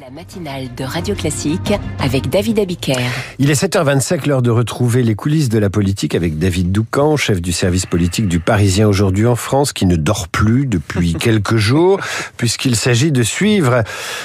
La matinale de Radio Classique avec David Abiker. Il est 7h25, l'heure de retrouver les coulisses de la politique avec David Doucan, chef du service politique du Parisien aujourd'hui en France, qui ne dort plus depuis quelques jours, puisqu'il s'agit de suivre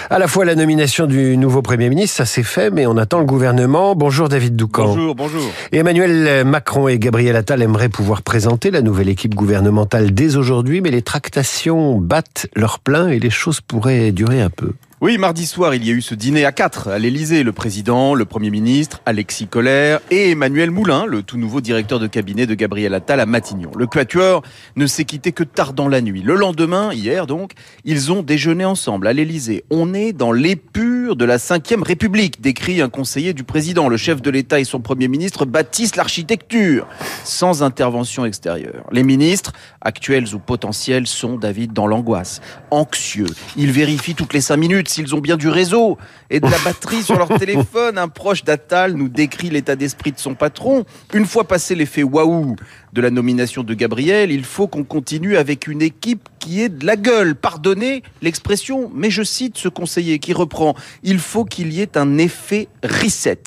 à la fois la nomination du nouveau Premier ministre, ça c'est fait, mais on attend le gouvernement. Bonjour David Doucan. Bonjour, bonjour. Emmanuel Macron et Gabriel Attal aimeraient pouvoir présenter la nouvelle équipe gouvernementale dès aujourd'hui, mais les tractations battent leur plein et les choses pourraient durer un peu. Oui, mardi soir, il y a eu ce dîner à quatre à l'Élysée. Le président, le Premier ministre, Alexis Collère et Emmanuel Moulin, le tout nouveau directeur de cabinet de Gabriel Attal à Matignon. Le quatuor ne s'est quitté que tard dans la nuit. Le lendemain, hier donc, ils ont déjeuné ensemble à l'Élysée. On est dans l'épure de la Ve République, décrit un conseiller du président. Le chef de l'État et son Premier ministre bâtissent l'architecture, sans intervention extérieure. Les ministres, actuels ou potentiels, sont, David, dans l'angoisse, anxieux. Ils vérifient toutes les cinq minutes s'ils ont bien du réseau et de la batterie sur leur téléphone. Un proche d'Attal nous décrit l'état d'esprit de son patron. Une fois passé l'effet waouh de la nomination de Gabriel, il faut qu'on continue avec une équipe qui est de la gueule. Pardonnez l'expression, mais je cite ce conseiller qui reprend Il faut qu'il y ait un effet reset.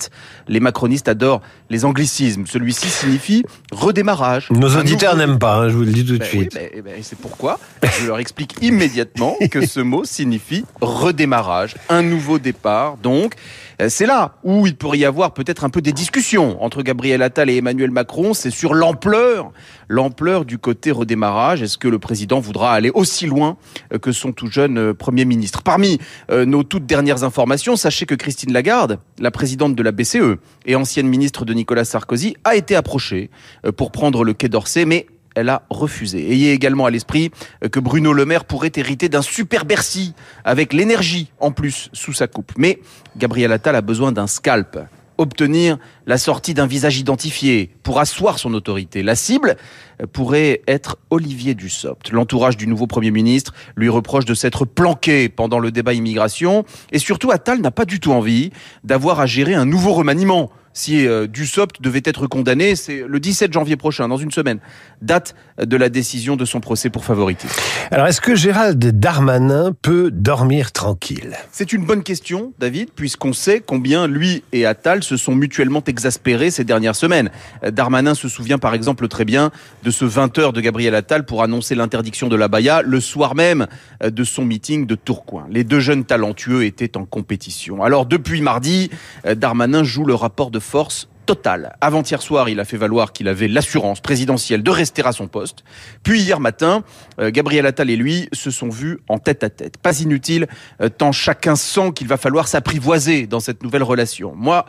Les macronistes adorent les anglicismes. Celui-ci signifie redémarrage. Nos auditeurs n'aiment pas, hein, je vous le dis tout de Ben suite. oui, ben- ben, c'est pourquoi je leur explique immédiatement que ce mot signifie redémarrage, un nouveau départ. Donc, euh, c'est là où il pourrait y avoir peut-être un peu des discussions entre Gabriel Attal et Emmanuel Macron. C'est sur l'ampleur, l'ampleur du côté redémarrage. Est-ce que le président voudra aller aussi loin euh, que son tout jeune euh, Premier ministre? Parmi nos toutes dernières informations, sachez que Christine Lagarde, la présidente de la BCE et ancienne ministre de Nicolas Sarkozy, a été approchée euh, pour prendre le Quai d'Orsay, mais elle a refusé. Ayez également à l'esprit euh, que Bruno Le Maire pourrait hériter d'un super Bercy, avec l'énergie en plus sous sa coupe. Mais Gabriel Attal a besoin d'un scalp. Obtenir la sortie d'un visage identifié pour asseoir son autorité. La cible pourrait être Olivier Dussopt. L'entourage du nouveau Premier ministre lui reproche de s'être planqué pendant le débat immigration. Et surtout, Attal n'a pas du tout envie d'avoir à gérer un nouveau remaniement si euh, Dussopt devait être condamné, c'est le 17 janvier prochain, dans une semaine, date de la décision de son procès pour favoritisme. Alors, est-ce que Gérald Darmanin peut dormir tranquille? C'est une bonne question, David, puisqu'on sait combien lui et Attal se sont mutuellement exaspérés ces dernières semaines. Euh, Darmanin se souvient par exemple très bien de ce 20h de Gabriel Attal pour annoncer l'interdiction de la baya le soir même euh, de son meeting de Tourcoing. Les deux jeunes talentueux étaient en compétition. Alors depuis mardi, euh, Darmanin joue le rapport de force total. Avant-hier soir, il a fait valoir qu'il avait l'assurance présidentielle de rester à son poste. Puis hier matin, euh, Gabriel Attal et lui se sont vus en tête à tête. Pas inutile, euh, tant chacun sent qu'il va falloir s'apprivoiser dans cette nouvelle relation. Moi,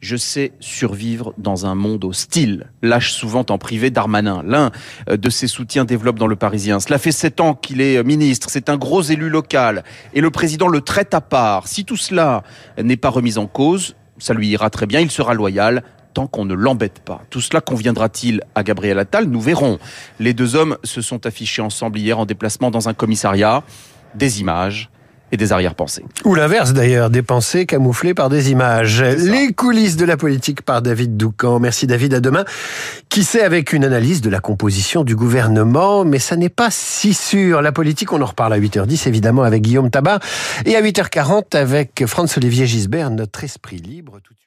je sais survivre dans un monde hostile. Lâche souvent en privé Darmanin. L'un euh, de ses soutiens développe dans le Parisien. Cela fait sept ans qu'il est ministre. C'est un gros élu local. Et le président le traite à part. Si tout cela n'est pas remis en cause, ça lui ira très bien. Il sera loyal tant qu'on ne l'embête pas. Tout cela conviendra-t-il à Gabriel Attal Nous verrons. Les deux hommes se sont affichés ensemble hier en déplacement dans un commissariat. Des images et des arrière-pensées. Ou l'inverse d'ailleurs, des pensées camouflées par des images. Les coulisses de la politique par David Doucan. Merci David, à demain. Qui sait avec une analyse de la composition du gouvernement, mais ça n'est pas si sûr. La politique, on en reparle à 8h10 évidemment avec Guillaume Tabar et à 8h40 avec Franz-Olivier Gisbert, notre esprit libre tout de suite.